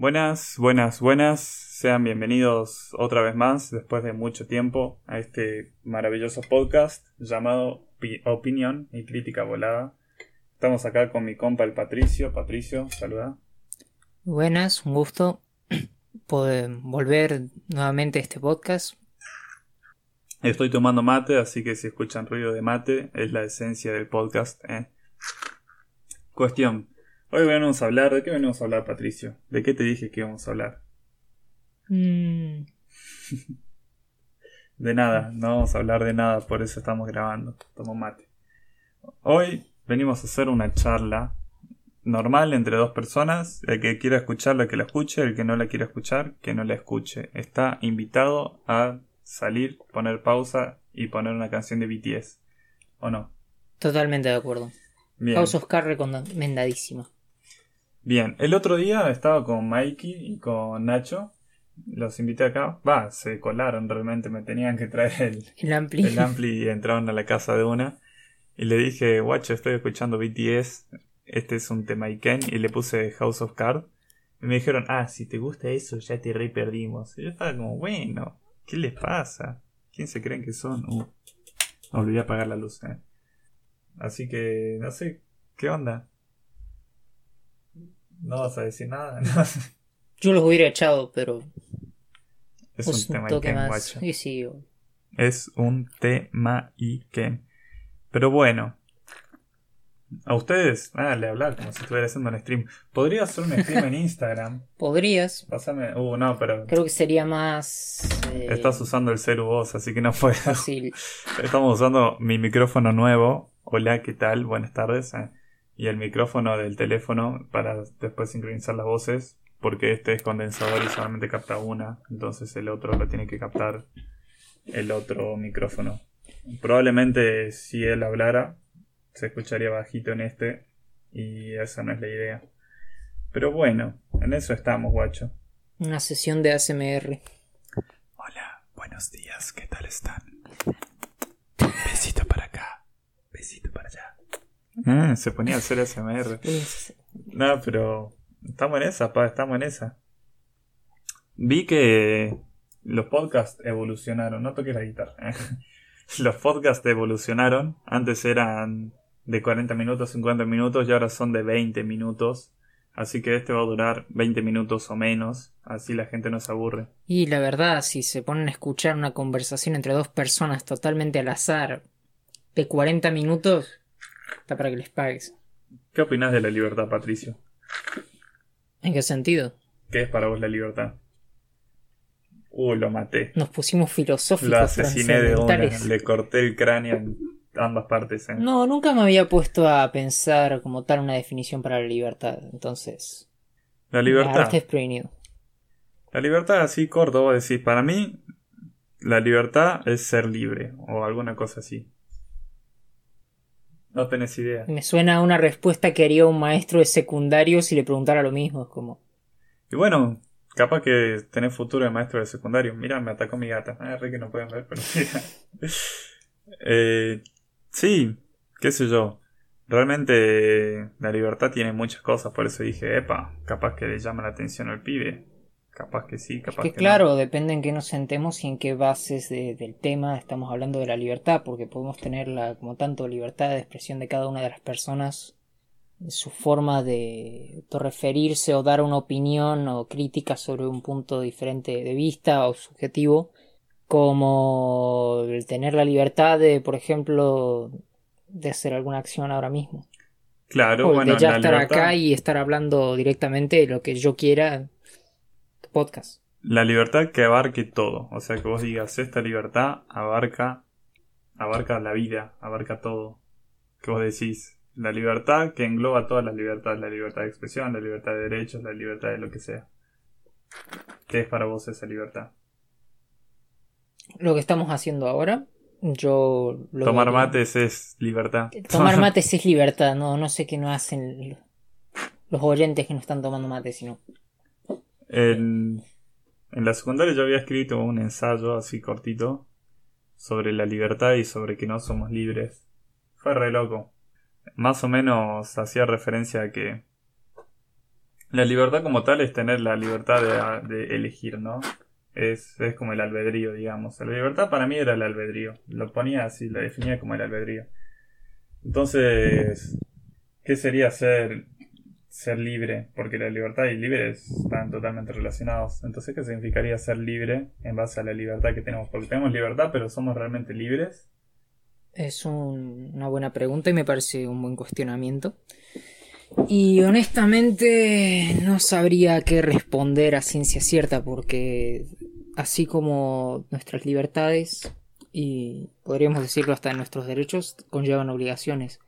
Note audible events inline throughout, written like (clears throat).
Buenas, buenas, buenas. Sean bienvenidos otra vez más, después de mucho tiempo, a este maravilloso podcast llamado Pi- Opinión y Crítica Volada. Estamos acá con mi compa el Patricio. Patricio, saluda. Buenas, un gusto (clears throat) poder volver nuevamente a este podcast. Estoy tomando mate, así que si escuchan ruido de mate, es la esencia del podcast. ¿eh? Cuestión. Hoy venimos a hablar. ¿De qué venimos a hablar, Patricio? ¿De qué te dije que íbamos a hablar? Mm, (laughs) De nada, no vamos a hablar de nada, por eso estamos grabando. Tomo mate. Hoy venimos a hacer una charla normal entre dos personas. El que quiera escucharla, que la escuche. El que no la quiera escuchar, que no la escuche. Está invitado a salir, poner pausa y poner una canción de BTS. ¿O no? totalmente de acuerdo. Bien. House of Cards recomendadísima. Bien, el otro día estaba con Mikey y con Nacho. Los invité acá. Va, se colaron realmente. Me tenían que traer el, El ampli. el ampli y entraron a la casa de una. Y le dije, guacho, estoy escuchando BTS. Este es un tema Iken. Y le puse House of Cards. Y me dijeron, ah, si te gusta eso, ya te re perdimos. Y yo estaba como, bueno, ¿qué les pasa? ¿Quién se creen que son? Uh, olvidé apagar la luz. eh. Así que, no sé, ¿qué onda? No vas a decir nada. (laughs) ¿no? Yo los hubiera echado, pero es pues un un tema toque Iken, más. guacho. Sí, o- Es un tema Iken. Pero bueno. A ustedes, dale, hablar como si estuviera haciendo un stream. Podría hacer un stream en (laughs) Instagram. Podrías. Pásame. Uh, no, pero. Creo que sería más. eh, Estás usando el celu vos, así que no puedo. fácil. Estamos usando mi micrófono nuevo. Hola, ¿qué tal? Buenas tardes. eh. Y el micrófono del teléfono para después sincronizar las voces. Porque este es condensador y solamente capta una. Entonces el otro lo tiene que captar el otro micrófono. Probablemente si él hablara, se escucharía bajito en este. Y esa no es la idea. Pero bueno, en eso estamos, guacho. Una sesión de ASMR. Hola, buenos días, ¿qué tal están? Besito para acá, besito para allá. Ah, se ponía a hacer SMR. No, pero estamos en esa, pa, estamos en esa. Vi que los podcasts evolucionaron, no toques la guitarra. ¿eh? (laughs) Los podcasts evolucionaron, antes eran de 40 minutos, 50 minutos y ahora son de 20 minutos. Así que este va a durar 20 minutos o menos, así la gente no se aburre. Y la verdad, si se ponen a escuchar una conversación entre dos personas totalmente al azar de 40 minutos, está para que les pagues. ¿Qué opinas de la libertad, Patricio? ¿En qué sentido? ¿Qué es para vos la libertad? Uh, lo maté. Nos pusimos filosóficos. Lo asesiné de una. Le corté el cráneo en ambas partes. ¿eh? No, nunca me había puesto a pensar como tal una definición para la libertad. Entonces, La libertad. arte es prevenido. La libertad, así corto, vos decís, para mí, la libertad es ser libre. O alguna cosa así. No tenés idea. Me suena a una respuesta que haría un maestro de secundario si le preguntara lo mismo. Es como, Y bueno, capaz que tenés futuro de maestro de secundario. Mira, me atacó mi gata. Ah, re que no pueden ver, pero mira. (laughs) Eh, sí, qué sé yo. Realmente la libertad tiene muchas cosas, por eso dije, epa, capaz que le llama la atención al pibe. Capaz que sí, es capaz que que, claro, depende en qué nos sentemos y en qué bases de- del tema estamos hablando de la libertad, porque podemos tener la, como tanto libertad de expresión de cada una de las personas, su forma de referirse o dar una opinión o crítica sobre un punto diferente de vista o subjetivo, como el tener la libertad de, por ejemplo, de hacer alguna acción ahora mismo. Claro, o el bueno, de ya estar libertad, acá y estar hablando directamente de lo que yo quiera. Podcast. la libertad que abarque todo. O sea, que vos digas, esta libertad abarca, abarca la vida, abarca todo. Que vos decís, la libertad que engloba todas las libertades, la libertad de expresión, la libertad de derechos, la libertad de lo que sea. ¿Qué es para vos esa libertad? Lo que estamos haciendo ahora, yo lo Tomar mates es libertad. Tomar (laughs) mates es libertad, no, no sé qué no hacen lo- los oyentes que no están tomando mate, sino. En, la secundaria yo había escrito un ensayo así cortito sobre la libertad y sobre que no somos libres. Fue re loco. Más o menos hacía referencia a que La libertad como tal es tener la libertad de, de elegir, ¿no? Es, es como el albedrío, digamos. La libertad para mí era el albedrío. Lo ponía así, lo definía como el albedrío. Entonces, ¿qué sería ser, ser libre? Porque la libertad y libre están totalmente relacionados. Entonces, ¿qué significaría ser libre en base a la libertad que tenemos? Porque tenemos libertad, pero ¿somos realmente libres? Es un- una buena pregunta y me parece un buen cuestionamiento. Y honestamente no sabría qué responder a ciencia cierta porque así como nuestras libertades y podríamos decirlo hasta nuestros derechos conllevan obligaciones.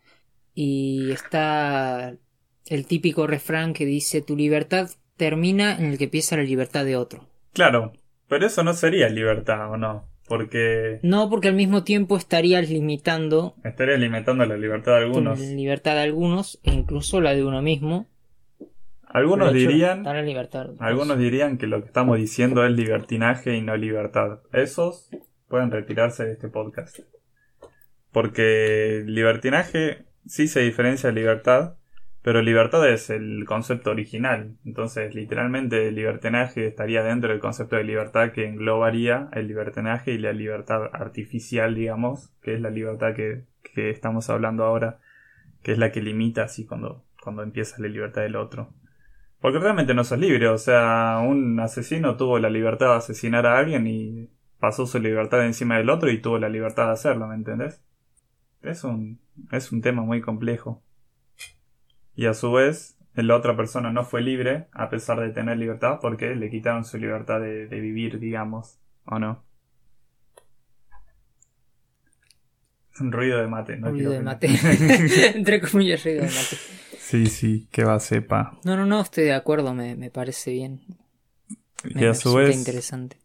Y está el típico refrán que dice tu libertad termina en el que empieza la libertad de otro. Claro, pero eso no sería libertad, ¿o no? Porque No porque al mismo tiempo estarías limitando estaría limitando la libertad de algunos. la libertad de algunos e incluso la de uno mismo. Algunos dirían libertad. Algunos dirían que lo que estamos diciendo es libertinaje y no libertad. Esos pueden retirarse de este podcast. Porque libertinaje sí se diferencia de libertad, pero libertad es el concepto original. Entonces, literalmente, el libertinaje estaría dentro del concepto de libertad que englobaría el libertinaje y la libertad artificial, digamos, que es la libertad que, que estamos hablando ahora, que es la que limita así cuando, cuando empieza la libertad del otro. Porque realmente no sos libre, o sea, un asesino tuvo la libertad de asesinar a alguien y pasó su libertad encima del otro y tuvo la libertad de hacerlo, ¿me entendés? Es un, es un tema muy complejo. Y a su vez, la otra persona no fue libre, a pesar de tener libertad, porque le quitaron su libertad de, de vivir, digamos, ¿o no? Un ruido de mate, no ruido de mate. (laughs) (laughs) Entre comillas, ruido de mate. Sí, sí, que va sepa. No, no, no, estoy de acuerdo, me, me parece bien. Me Y a su vez, interesante.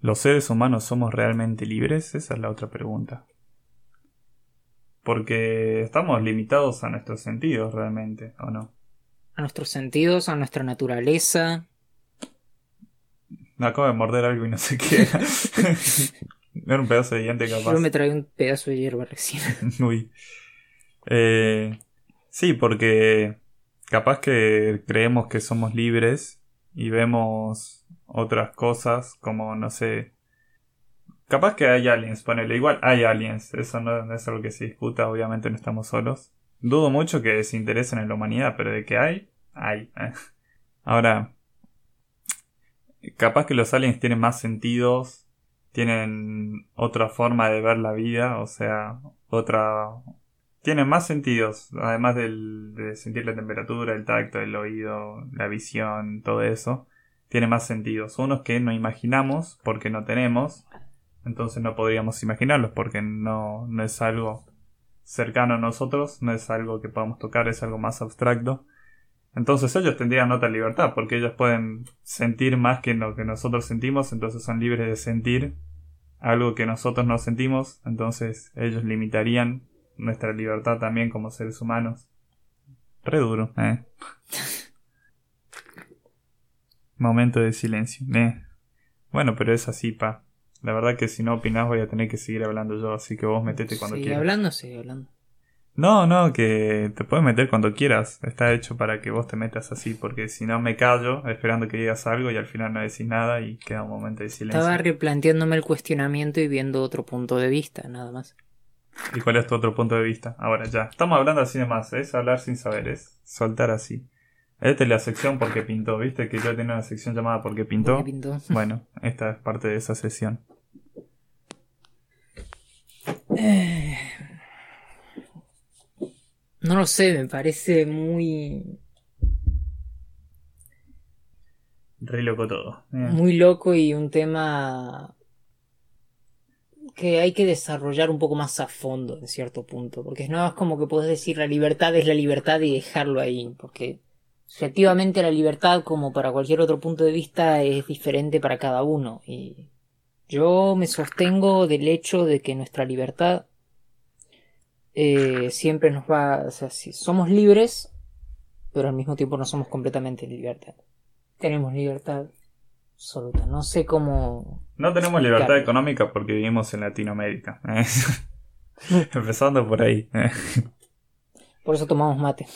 ¿Los seres humanos somos realmente libres? Esa es la otra pregunta. Porque estamos limitados a nuestros sentidos realmente, ¿o no? A nuestros sentidos, a nuestra naturaleza. Me acabo de morder algo y no sé qué. era. (laughs) Un pedazo de diente capaz. Yo me traí un pedazo de hierba recién. (laughs) Uy. Eh, sí, porque capaz que creemos que somos libres y vemos otras cosas como, no sé, capaz que hay aliens, ponele, igual hay aliens, eso no, es algo que se discuta, obviamente no estamos solos. Dudo mucho que se interesen en la humanidad, pero de que hay, hay. (laughs) Ahora, capaz que los aliens tienen más sentidos tienen otra forma de ver la vida, o sea, otra... Tienen más sentidos, además del, de sentir la temperatura, el tacto, el oído, la visión, todo eso. Tiene más sentidos. Unos que no imaginamos porque no tenemos, entonces no podríamos imaginarlos porque no, no es algo cercano a nosotros, no es algo que podamos tocar, es algo más abstracto. Entonces ellos tendrían otra libertad, porque ellos pueden sentir más que lo que nosotros sentimos, entonces son libres de sentir algo que nosotros no sentimos, entonces ellos limitarían nuestra libertad también como seres humanos. Re duro, eh. (laughs) Momento de silencio, eh. Bueno, pero es así, pa. La verdad que si no opinás voy a tener que seguir hablando yo, así que vos metete cuando Sigue quieras. hablando, sigue hablando. No, no, que te puedes meter cuando quieras. Está hecho para que vos te metas así, porque si no me callo esperando que digas algo y al final no decís nada y queda un momento de silencio. Estaba replanteándome el cuestionamiento y viendo otro punto de vista, nada más. ¿Y cuál es tu otro punto de vista? Ahora ya. Estamos hablando así de más, es hablar sin saber, es soltar así. Esta es la sección porque pintó, ¿viste? Que yo tenía una sección llamada porque pintó. (laughs) Bueno, esta es parte de esa sesión. Eh, No lo sé, me parece muy, Re loco todo. Eh. muy loco y un tema que hay que desarrollar un poco más a fondo en cierto punto, porque no es como que puedes decir la libertad es la libertad y dejarlo ahí, porque efectivamente la libertad como para cualquier otro punto de vista es diferente para cada uno y yo me sostengo del hecho de que nuestra libertad eh, siempre nos va, o sea, si somos libres, pero al mismo tiempo no somos completamente libertad. Tenemos libertad absoluta. No sé cómo. No tenemos libertad económica porque vivimos en Latinoamérica. (laughs) Empezando por ahí. Por eso tomamos mate.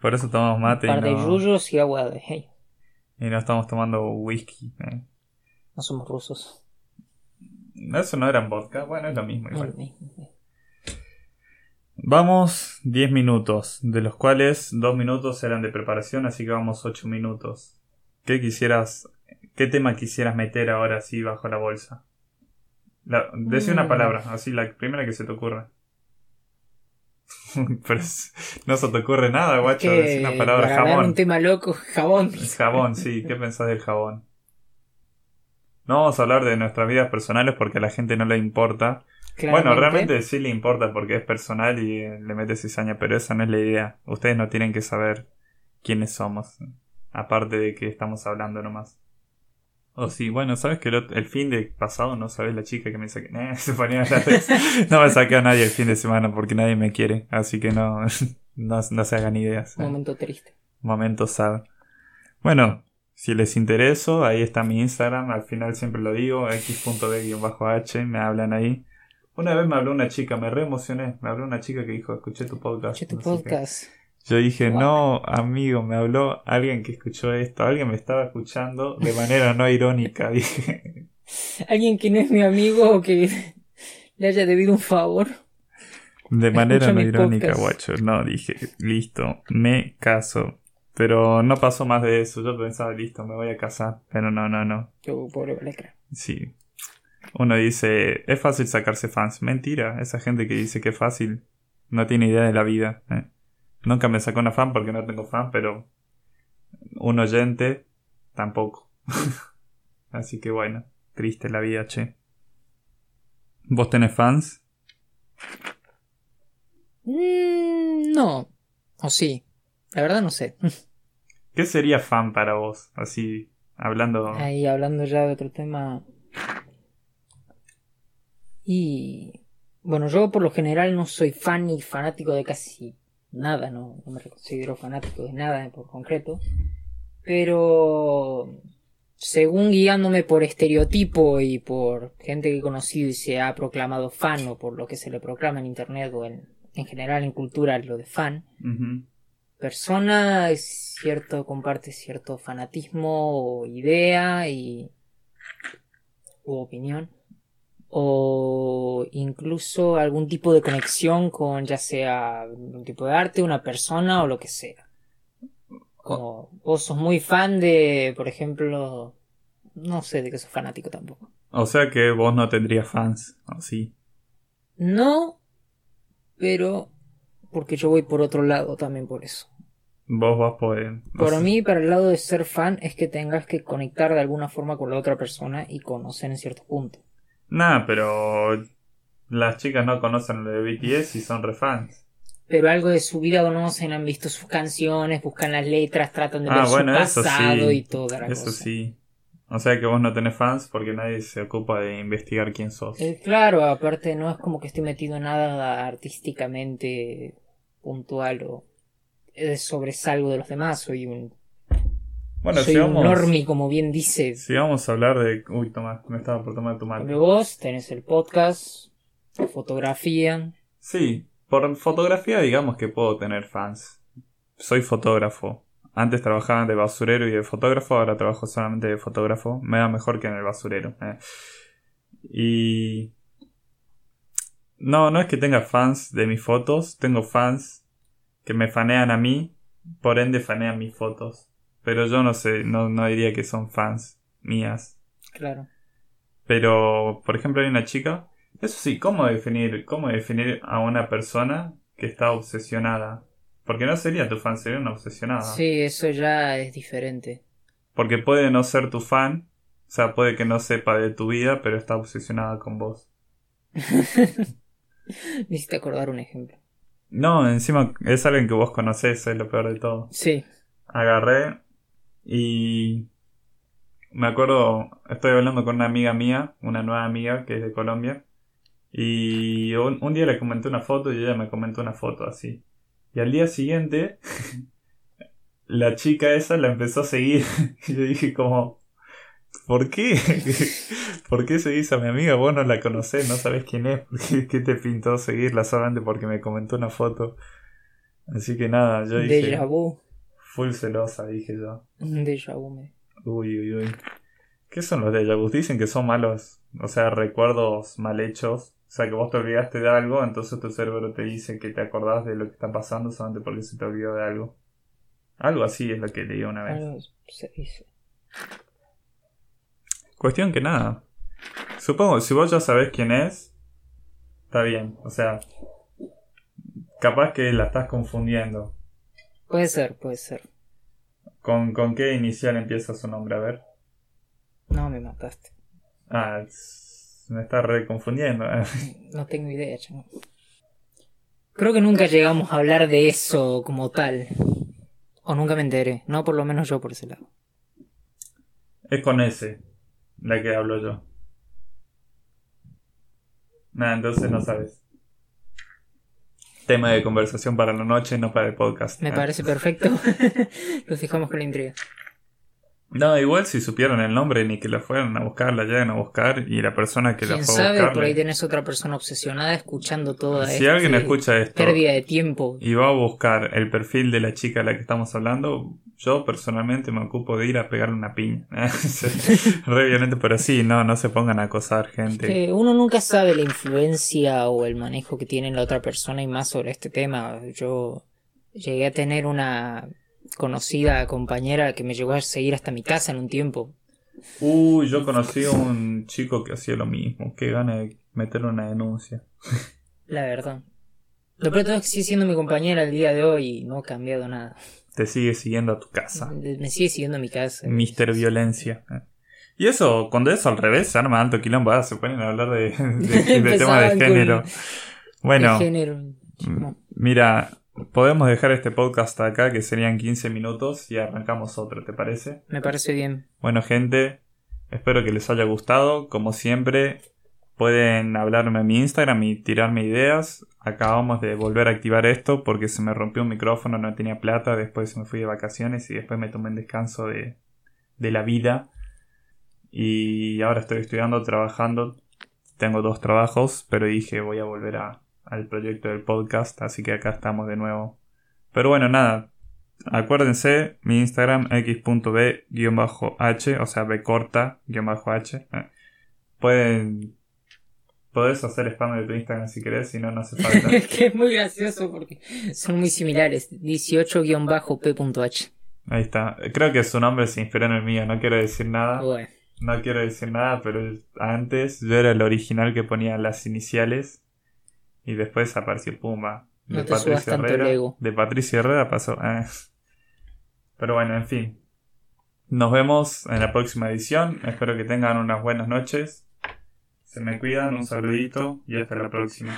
Por eso tomamos mate Un par y de no, yuyos y agua de... Hey, y no estamos tomando whisky. eh. no somos rusos. Eso no era vodka, bueno, es lo mismo. Igual. Vamos 10 minutos, de los cuales 2 minutos eran de preparación, así que vamos 8 minutos. ¿Qué quisieras, qué tema quisieras meter ahora así bajo la bolsa? La, decí una Mm. palabra, así la primera que se te ocurra. (laughs) Pero es- no se te ocurre nada, guacho, Que decí una palabra para hablar jabón. un tema loco, (laughs) jabón. Jabón, sí, ¿qué pensás del jabón? No vamos a hablar de nuestras vidas personales porque a la gente no le importa. Bueno, realmente sí le importa porque es personal y eh, le mete cizaña, pero esa no es la idea. Ustedes no tienen que saber quiénes somos, aparte de que estamos hablando nomás. O sí, bueno, ¿sabes que el, el fin de pasado no sabes la chica que me saqué? (laughs) Eh, se ponía de eso. No me saqué a nadie el fin de semana porque nadie me quiere, así que no, (laughs) no, no se hagan ideas. Momento triste. Momento sad. Bueno, si les intereso, ahí está mi Instagram. Al final siempre lo digo, x.b-h. Me hablan ahí. Una vez me habló una chica, me re emocioné. Me habló una chica que dijo, escuché tu podcast. Escuché tu no sé qué". podcast. Yo dije, Wow. no, amigo, me habló alguien que escuchó esto. Alguien me estaba escuchando de manera no irónica. (laughs) Dije, Alguien que no es mi amigo o que le haya debido un favor. de manera no irónica, guacho. No, dije, listo, me caso. Pero no pasó más de eso. Yo pensaba, listo, me voy a casar. Pero no, no, no. Yo, pobre Vallecra. Sí. Uno dice, es fácil sacarse fans. Mentira, esa gente que dice que es fácil no tiene idea de la vida. eh. Nunca me sacó una fan porque no tengo fan, pero un oyente tampoco. (laughs) Así que bueno, triste la vida, che. ¿Vos tenés fans? Mm, no. O sí. La verdad no sé. (laughs) ¿Qué sería fan para vos? Así, hablando... Ahí hablando ya de otro tema. Y bueno, yo por lo general no soy fan ni fanático de casi nada, no, no me considero fanático de nada por concreto. Pero según guiándome por estereotipo y por gente que he conocido y se ha proclamado fan o por lo que se le proclama en internet o en, en general en cultura lo de fan, Ujú. persona es cierto, comparte cierto fanatismo o idea y u opinión o incluso algún tipo de conexión con ya sea un tipo de arte, una persona o lo que sea. Como vos sos muy fan de, por ejemplo, no sé de qué sos fanático tampoco. O sea que vos no tendrías fans, ¿o sí? No, pero porque yo voy por otro lado también por eso. Vos vas por... Por sea- mí, para el lado de ser fan, es que tengas que conectar de alguna forma con la otra persona y conocer en cierto punto. Nah, pero las chicas no conocen lo de BTS y son refans. Pero algo de su vida conocen, han visto sus canciones, buscan las letras, tratan de Ah, ver bueno, su eso pasado sí. y toda la Eso cosa. sí. O sea que vos no tenés fans porque nadie se ocupa de investigar quién sos. Eh, claro, aparte no es como que estoy metido en nada artísticamente puntual o eh, sobresalgo de los demás, soy un, Bueno, soy si un normie, como bien dice. si vamos a hablar de... Uy, toma, me estaba por tomar tu mate. Pero vos tenés el podcast, fotografía, Sí, por fotografía digamos que puedo tener fans. Soy fotógrafo. Antes trabajaba de basurero y de fotógrafo, ahora trabajo solamente de fotógrafo. Me va mejor que en el basurero. eh. Y... No, no es que tenga fans de mis fotos, tengo fans que me fanean a mí, por ende fanean mis fotos. Pero yo no sé, no, no diría que son fans mías. claro. Pero, por ejemplo, hay una chica. Eso sí, ¿cómo definir, cómo definir a una persona que está obsesionada? Porque no sería tu fan, sería una obsesionada. Sí, eso ya es diferente. Porque puede no ser tu fan, o sea, puede que no sepa de tu vida, pero está obsesionada con vos. (laughs) Necesito acordar un ejemplo. No, encima es alguien que vos conocés, es lo peor de todo. Sí. Agarré y me acuerdo, estoy hablando con una amiga mía, una nueva amiga que es de Colombia, y un, un día le comenté una foto y ella me comentó una foto así. Y al día siguiente, (laughs) la chica esa la empezó a seguir. (laughs) Y yo dije como, ¿por qué? (laughs) ¿Por qué seguís a mi amiga? Vos no la conocés, no sabés quién es. ¿Por qué, qué te pintó seguirla solamente porque me comentó una foto? Así que nada, yo dije. Deja vu. Full celosa, dije yo. Un déjà vu. me- Uy, uy, uy. ¿Qué son los déjà vus? Dicen que son malos, o sea, recuerdos mal hechos. O sea, que vos te olvidaste de algo, entonces tu cerebro te dice que te acordás de lo que está pasando solamente porque se te olvidó de algo. Algo así es lo que leí una vez. Algo se dice. Cuestión que nada. Supongo, si vos ya sabés quién es, está bien. O sea, capaz que la estás confundiendo. Puede ser, puede ser. ¿Con, con qué inicial empieza su nombre? A ver. No me mataste. Ah, me está reconfundiendo. (laughs) No tengo idea, chamo. Creo que nunca llegamos a hablar de eso como tal. O nunca me enteré. No, por lo menos yo por ese lado. es con ese, la que hablo yo. Nada, entonces no sabes. Tema de conversación para la noche, no para el podcast. Me parece perfecto. (laughs) Los dejamos con la intriga. No, igual si supieron el nombre ni que la fueron a buscar, la llegan a buscar y la persona que la fue a sabe, buscar. por ahí tenés otra persona obsesionada escuchando toda Si alguien escucha esto pérdida de tiempo. y va a buscar el perfil de la chica a la que estamos hablando, yo personalmente me ocupo de ir a pegarle una piña. (laughs) Re violento, pero sí, no, no se pongan a acosar gente. Que uno nunca sabe la influencia o el manejo que tiene la otra persona y más sobre este tema. Yo llegué a tener una conocida compañera que me llegó a seguir hasta mi casa en un tiempo. Uy, yo conocí a un chico que hacía lo mismo. Qué gana de meterle una denuncia. La verdad. Lo peor de todo es que sigue siendo mi compañera el día de hoy y no ha cambiado nada. Te sigue siguiendo a tu casa. Me sigue siguiendo a mi casa. Mister Violencia. Y eso, cuando es al revés, se arma alto quilombo. Ah, se ponen a hablar de, de, de (laughs) tema de género. Bueno, De género. Mira, podemos dejar este podcast acá, que serían 15 minutos, y arrancamos otro, ¿te parece? Me parece bien. Bueno, gente, espero que les haya gustado. Como siempre, pueden hablarme en mi Instagram y tirarme ideas. Acabamos de volver a activar esto porque se me rompió un micrófono, no tenía plata, después me fui de vacaciones y después me tomé un descanso de, de la vida. Y ahora estoy estudiando, trabajando. Tengo dos trabajos, pero dije voy a volver a, al proyecto del podcast, así que acá estamos de nuevo. Pero bueno, nada. Acuérdense, mi Instagram x.b-h, o sea, b corta, guion bajo h. eh. Pueden... Podés hacer spam de tu Instagram si querés, si no, no hace (laughs) falta. Es que es muy gracioso porque son muy similares. 18-p.h. Ahí está. Creo que su nombre se inspiró en el mío, no quiero decir nada. Bueno, No quiero decir nada, pero antes yo era el original que ponía las iniciales y después apareció Pumba. No tanto el Herrera. De Patricia Herrera pasó. eh. Pero bueno, en fin. Nos vemos en la próxima edición. Espero que tengan unas buenas noches. Se me cuidan, un saludito y hasta la próxima.